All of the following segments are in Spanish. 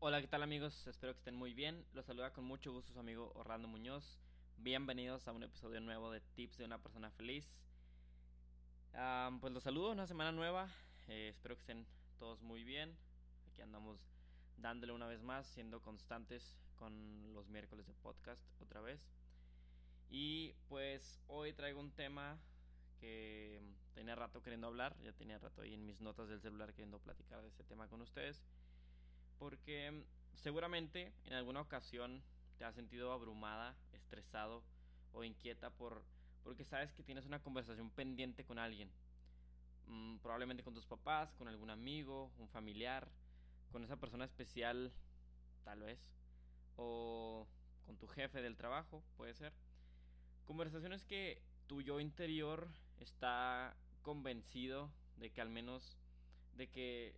Hola, ¿qué tal amigos? Espero que estén muy bien. Los saluda con mucho gusto su amigo Orlando Muñoz. Bienvenidos a un episodio nuevo de Tips de una persona feliz. pues los saludo, una semana nueva. Eh, espero que estén todos muy bien. Aquí andamos dándole una vez más, siendo constantes con los miércoles de podcast otra vez. Y pues hoy traigo un tema que tenía rato queriendo hablar, ya tenía rato ahí en mis notas del celular queriendo platicar de este tema con ustedes, porque seguramente en alguna ocasión te has sentido abrumada, estresado o inquieta por porque sabes que tienes una conversación pendiente con alguien, mm, probablemente con tus papás, con algún amigo, un familiar, con esa persona especial, tal vez, o con tu jefe del trabajo, puede ser. Conversaciones que tu yo interior está convencido de que al menos, de que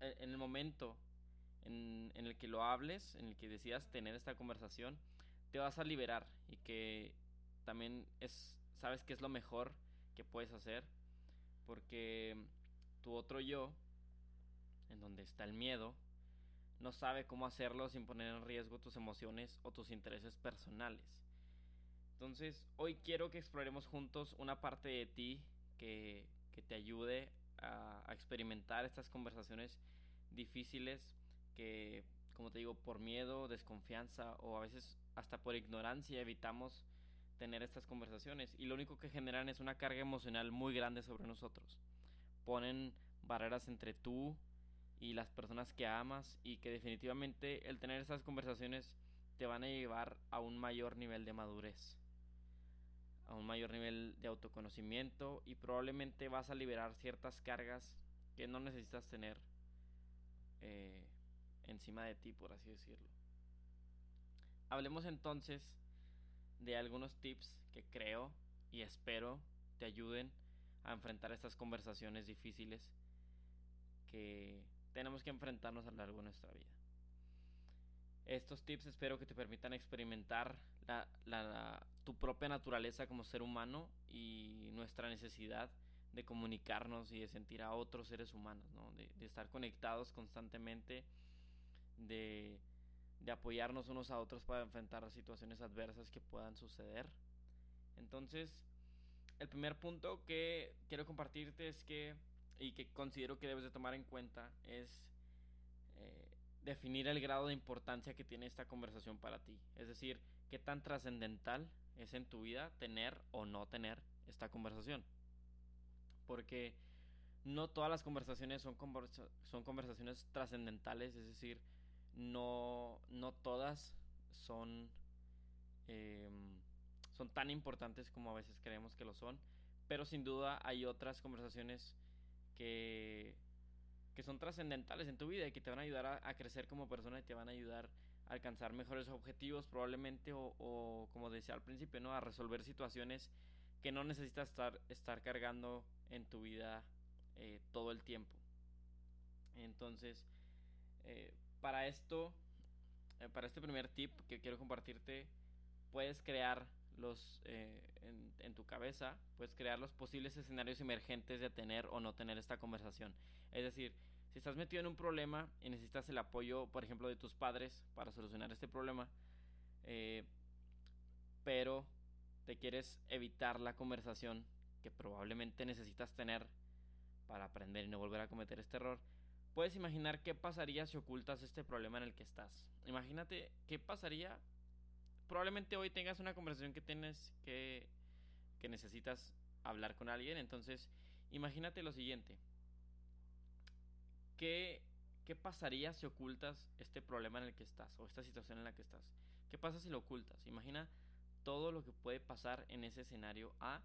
e, en el momento en, en el que lo hables, en el que decidas tener esta conversación, te vas a liberar y que también es, sabes que es lo mejor que puedes hacer porque tu otro yo, en donde está el miedo, no sabe cómo hacerlo sin poner en riesgo tus emociones o tus intereses personales. Entonces, hoy quiero que exploremos juntos una parte de ti que, te ayude a, experimentar estas conversaciones difíciles que, como te digo, por miedo, desconfianza o a veces hasta por ignorancia evitamos tener estas conversaciones y lo único que generan es una carga emocional muy grande sobre nosotros. Ponen barreras entre tú y las personas que amas y que definitivamente el tener estas conversaciones te van a llevar a un mayor nivel de madurez a un mayor nivel de autoconocimiento y probablemente vas a liberar ciertas cargas que no necesitas tener eh, encima de ti, por así decirlo. Hablemos entonces de algunos tips que creo y espero te ayuden a enfrentar estas conversaciones difíciles que tenemos que enfrentarnos a lo largo de nuestra vida. Estos tips espero que te permitan experimentar tu propia naturaleza como ser humano y nuestra necesidad de comunicarnos y de sentir a otros seres humanos, de, estar conectados constantemente, de, de apoyarnos unos a otros para enfrentar situaciones adversas que puedan suceder. Entonces, el primer punto que quiero compartirte es que, y que considero que debes de tomar en cuenta, es eh, definir el grado de importancia que tiene esta conversación para ti. Es decir, qué tan trascendental es en tu vida tener o no tener esta conversación. Porque no todas las conversaciones son, son conversaciones trascendentales, es decir, no, no todas son, em, son tan importantes como a veces creemos que lo son, pero sin duda hay otras conversaciones que que son trascendentales en tu vida y que te van a ayudar a, crecer como persona y te van a ayudar a alcanzar mejores objetivos probablemente o, como decía al principio, ¿no? A resolver situaciones que no necesitas estar, estar cargando en tu vida eh, todo el tiempo. Entonces, eh, para esto, eh, para este primer tip que quiero compartirte, puedes crear los en, en, tu cabeza, puedes crear los posibles escenarios emergentes de tener o no tener esta conversación. Es decir, si estás metido en un problema y necesitas el apoyo, por ejemplo, de tus padres para solucionar este problema, eh, pero te quieres evitar la conversación que probablemente necesitas tener para aprender y no volver a cometer este error, puedes imaginar qué pasaría si ocultas este problema en el que estás. Imagínate qué pasaría. Probablemente hoy tengas una conversación que tienes que, que necesitas hablar con alguien. Entonces, imagínate lo siguiente. ¿qué, ¿qué pasaría si ocultas este problema en el que estás o esta situación en la que estás? ¿Qué pasa si lo ocultas? Imagina todo lo que puede pasar en ese escenario A,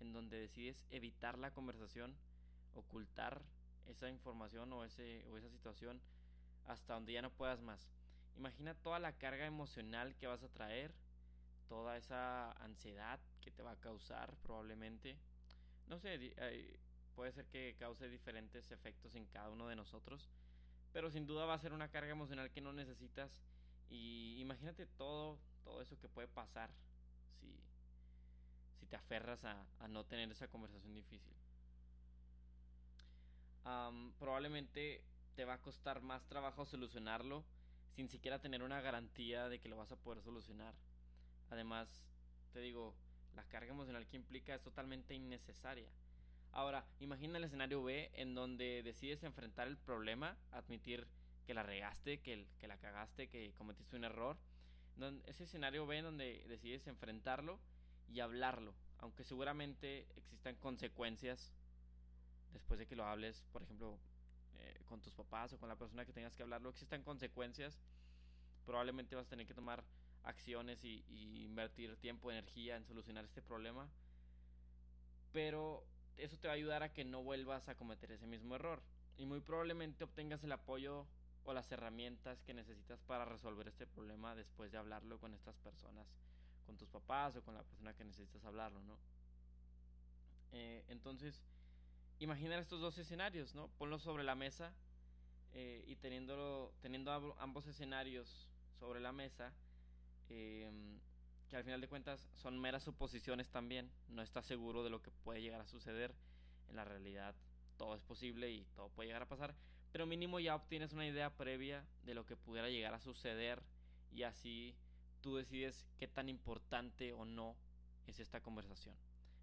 en donde decides evitar la conversación, ocultar esa información o, ese, o esa situación hasta donde ya no puedas más. Imagina toda la carga emocional que vas a traer, toda esa ansiedad que te va a causar probablemente. No sé, puede ser que cause diferentes efectos en cada uno de nosotros, pero sin duda va a ser una carga emocional que no necesitas y imagínate todo, todo eso que puede pasar si, si te aferras a, no tener esa conversación difícil. Probablemente te va a costar más trabajo solucionarlo sin siquiera tener una garantía de que lo vas a poder solucionar. Además, te digo, la carga emocional que implica es totalmente innecesaria. Ahora, imagina el escenario B en donde decides enfrentar el problema, admitir que la regaste, que, que la cagaste, que cometiste un error. Ese escenario B en donde decides enfrentarlo y hablarlo, aunque seguramente existan consecuencias después de que lo hables, por ejemplo, eh, con tus papás o con la persona que tengas que hablarlo, existan consecuencias, probablemente vas a tener que tomar acciones y, invertir tiempo, energía en solucionar este problema, pero eso te va a ayudar a que no vuelvas a cometer ese mismo error y muy probablemente obtengas el apoyo o las herramientas que necesitas para resolver este problema después de hablarlo con estas personas, con tus papás o con la persona que necesitas hablarlo, ¿no? Eh, entonces, imaginar estos dos escenarios, ¿no? Ponlos sobre la mesa eh, y teniendo, teniendo ambos escenarios sobre la mesa, em, que al final de cuentas son meras suposiciones también, no estás seguro de lo que puede llegar a suceder, en la realidad todo es posible y todo puede llegar a pasar, pero mínimo ya obtienes una idea previa de lo que pudiera llegar a suceder y así tú decides qué tan importante o no es esta conversación.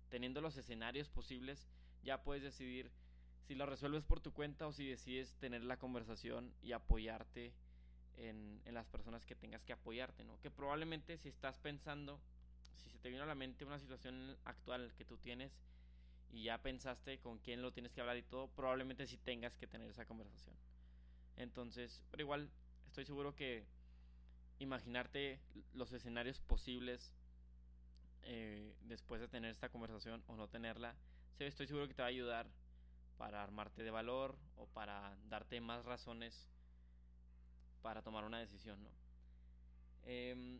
Teniendo los escenarios posibles, ya puedes decidir si lo resuelves por tu cuenta o si decides tener la conversación y apoyarte en, en, las personas que tengas que apoyarte, ¿no? Que probablemente si estás pensando, si se te vino a la mente una situación actual que tú tienes y ya pensaste con quién lo tienes que hablar y todo, probablemente sí tengas que tener esa conversación. Entonces, pero igual estoy seguro que imaginarte los escenarios posibles eh, después de tener esta conversación o no tenerla, estoy seguro que te va a ayudar para armarte de valor o para darte más razones para tomar una decisión, ¿no? Em,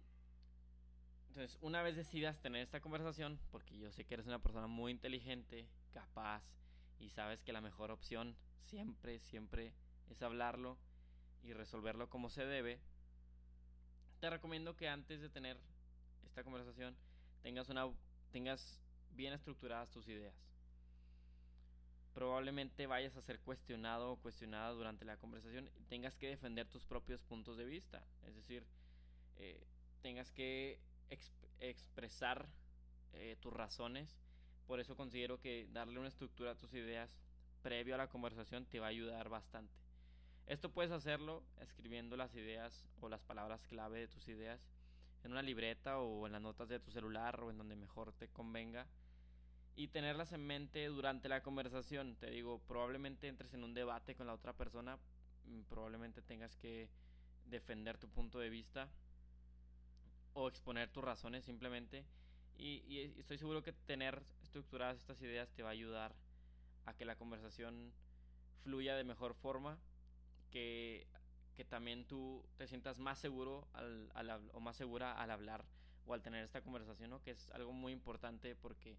entonces, una vez decidas tener esta conversación, porque yo sé que eres una persona muy inteligente, capaz, y sabes que la mejor opción siempre, siempre es hablarlo y resolverlo como se debe, te recomiendo que antes de tener esta conversación tengas una tengas bien estructuradas tus ideas. Probablemente vayas a ser cuestionado o cuestionada durante la conversación y tengas que defender tus propios puntos de vista. Es decir, eh, tengas que expresar eh, tus razones. Por eso considero que darle una estructura a tus ideas previo a la conversación te va a ayudar bastante. Esto puedes hacerlo escribiendo las ideas o las palabras clave de tus ideas en una libreta o en las notas de tu celular o en donde mejor te convenga y tenerlas en mente durante la conversación. Te digo, probablemente entres en un debate con la otra persona, mm, probablemente tengas que defender tu punto de vista o exponer tus razones simplemente. Y, estoy seguro que tener estructuradas estas ideas te va a ayudar a que la conversación fluya de mejor forma, que, que también tú te sientas más seguro al, al, o más segura al hablar o al tener esta conversación, ¿no? que es algo muy importante porque,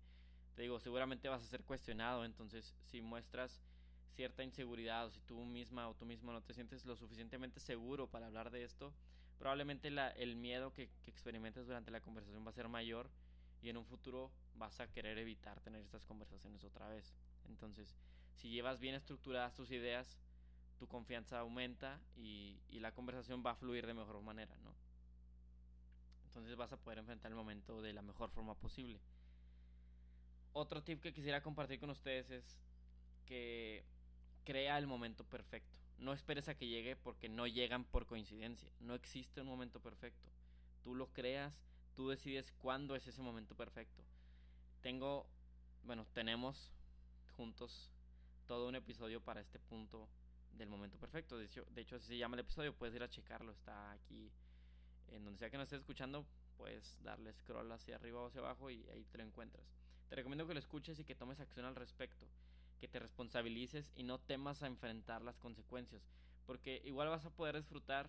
digo, seguramente vas a ser cuestionado, entonces si muestras cierta inseguridad o si tú misma o tú mismo no te sientes lo suficientemente seguro para hablar de esto, probablemente el miedo que, que experimentes durante la conversación va a ser mayor y en un futuro vas a querer evitar tener estas conversaciones otra vez. Entonces, si llevas bien estructuradas tus ideas, tu confianza aumenta y, y, la conversación va a fluir de mejor manera, ¿no? Entonces vas a poder enfrentar el momento de la mejor forma posible. Otro tip que quisiera compartir con ustedes es que crea el momento perfecto. No esperes a que llegue porque no llegan por coincidencia. No existe un momento perfecto. Tú lo creas, tú decides cuándo es ese momento perfecto. Tengo, bueno, tenemos juntos todo un episodio para este punto del momento perfecto. De hecho, de hecho así se llama el episodio. Puedes ir a checarlo. Está aquí en donde sea que nos estés escuchando. Puedes darle scroll hacia arriba o hacia abajo y ahí te lo encuentras. Te recomiendo que lo escuches y que tomes acción al respecto que te responsabilices y no temas a enfrentar las consecuencias, porque igual vas a poder disfrutar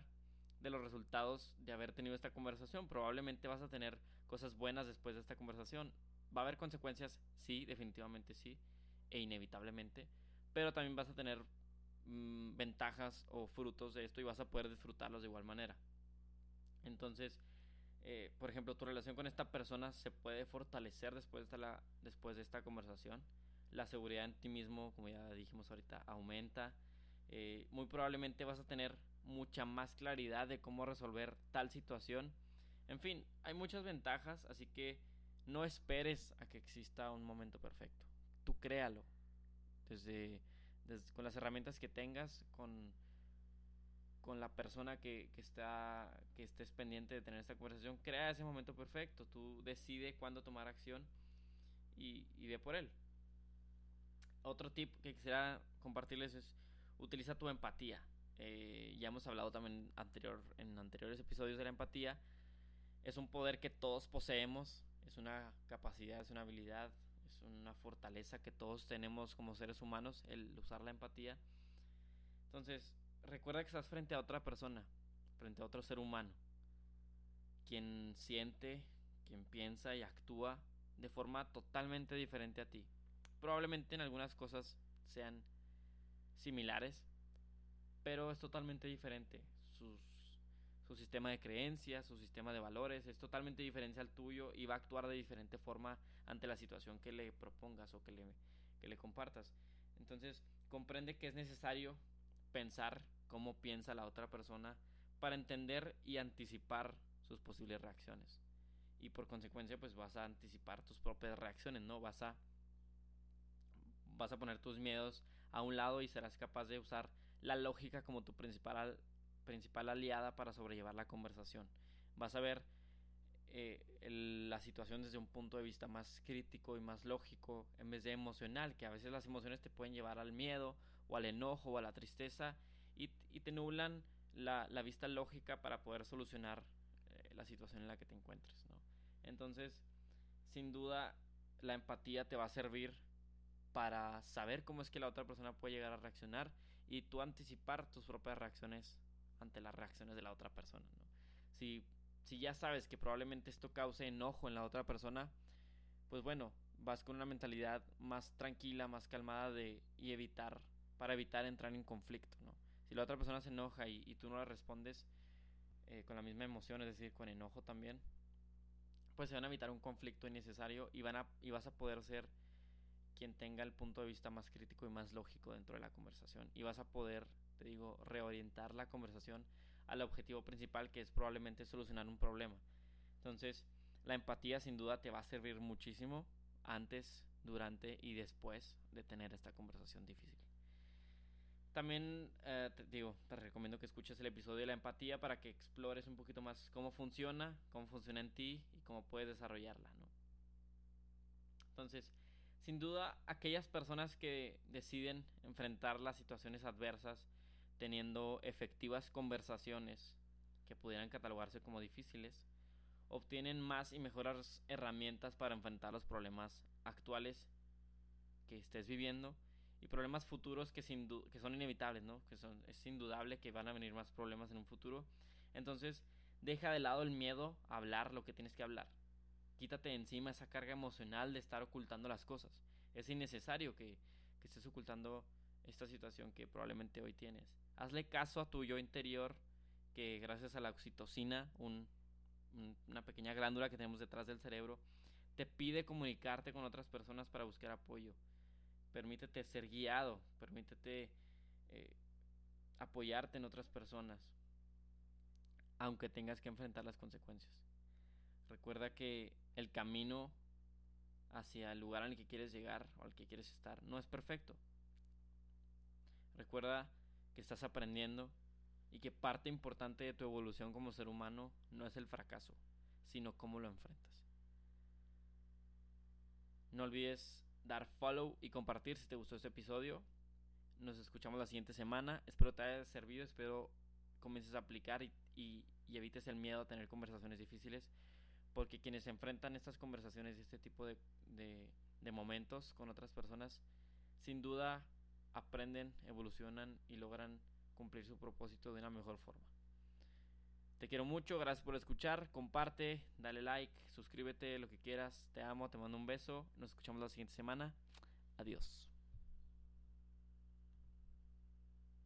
de los resultados de haber tenido esta conversación. Probablemente vas a tener cosas buenas después de esta conversación. Va a haber consecuencias, sí, definitivamente sí, e inevitablemente, pero también vas a tener mmm, ventajas o frutos de esto y vas a poder disfrutarlos de igual manera. Entonces, eh, por ejemplo, tu relación con esta persona se puede fortalecer después de esta, después de esta conversación la seguridad en ti mismo, como ya dijimos ahorita, aumenta. Eh, muy probablemente vas a tener mucha más claridad de cómo resolver tal situación. En fin, hay muchas ventajas, así que no esperes a que exista un momento perfecto. Tú créalo. Desde, con las herramientas que tengas, con, con la persona que, está, que estés pendiente de tener esta conversación, crea ese momento perfecto. Tú decide cuándo tomar acción y, y ve por él. Otro tip que quisiera compartirles es utiliza tu empatía. Eh, ya hemos hablado también anterior, en anteriores episodios de la empatía. Es un poder que todos poseemos, es una capacidad, es una habilidad, es una fortaleza que todos tenemos como seres humanos, el usar la empatía. Entonces, recuerda que estás frente a otra persona, frente a otro ser humano, quien siente, quien piensa y actúa de forma totalmente diferente a ti. Probablemente en algunas cosas sean similares, pero es totalmente diferente. su sistema de creencias, su sistema de valores es totalmente diferente al tuyo y va a actuar de diferente forma ante la situación que le propongas o que le, compartas. Entonces, comprende que es necesario pensar cómo piensa la otra persona para entender y anticipar sus posibles reacciones. Y por consecuencia, pues vas a anticipar tus propias reacciones, ¿no? Vas a vas a poner tus miedos a un lado y serás capaz de usar la lógica como tu principal, principal aliada para sobrellevar la conversación. Vas a ver eh, la situación desde un punto de vista más crítico y más lógico en vez de emocional, que a veces las emociones te pueden llevar al miedo o al enojo o a la tristeza y, te nublan la, vista lógica para poder solucionar eh, la situación en la que te encuentres. Entonces, sin duda, la empatía te va a servir para saber cómo es que la otra persona puede llegar a reaccionar y tú anticipar tus propias reacciones ante las reacciones de la otra persona. Si, si ya sabes que probablemente esto cause enojo en la otra persona, pues bueno, vas con una mentalidad más tranquila, más calmada de, y evitar, para evitar entrar en conflicto. Si la otra persona se enoja y, tú no le respondes eh, con la misma emoción, es decir, con enojo también, pues se van a evitar un conflicto innecesario y, van a, y vas a poder ser quien tenga el punto de vista más crítico y más lógico dentro de la conversación. Y vas a poder, te digo, reorientar la conversación al objetivo principal que es probablemente solucionar un problema. Entonces, la empatía sin duda te va a servir muchísimo antes, durante y después de tener esta conversación difícil. También eh, te digo, te recomiendo que escuches el episodio de la empatía para que explores un poquito más cómo funciona, cómo funciona en ti y cómo puedes desarrollarla, ¿no? Entonces, sin duda, aquellas personas que deciden enfrentar las situaciones adversas teniendo efectivas conversaciones que pudieran catalogarse como difíciles, obtienen más y mejores herramientas para enfrentar los problemas actuales que estés viviendo y problemas futuros que, sin que son inevitables, ¿no? Que son, es indudable que van a venir más problemas en un futuro. Entonces, deja de lado el miedo a hablar lo que tienes que hablar quítate encima esa carga emocional de estar ocultando las cosas. Es innecesario que, estés ocultando esta situación que probablemente hoy tienes. Hazle caso a tu yo interior que gracias a la oxitocina, una pequeña glándula que tenemos detrás del cerebro, te pide comunicarte con otras personas para buscar apoyo. Permítete ser guiado, permítete eh, apoyarte en otras personas, aunque tengas que enfrentar las consecuencias. Recuerda que el camino hacia el lugar al que quieres llegar o al que quieres estar no es perfecto. Recuerda que estás aprendiendo y que parte importante de tu evolución como ser humano no es el fracaso, sino cómo lo enfrentas. No olvides dar follow y compartir si te gustó este episodio. Nos escuchamos la siguiente semana. Espero te haya servido, espero comiences a aplicar y, evites el miedo a tener conversaciones difíciles porque quienes enfrentan estas conversaciones y este tipo de, momentos con otras personas, sin duda aprenden, evolucionan y logran cumplir su propósito de una mejor forma. Te quiero mucho, gracias por escuchar, comparte, dale like, suscríbete, lo que quieras, te amo, te mando un beso, nos escuchamos la siguiente semana, adiós.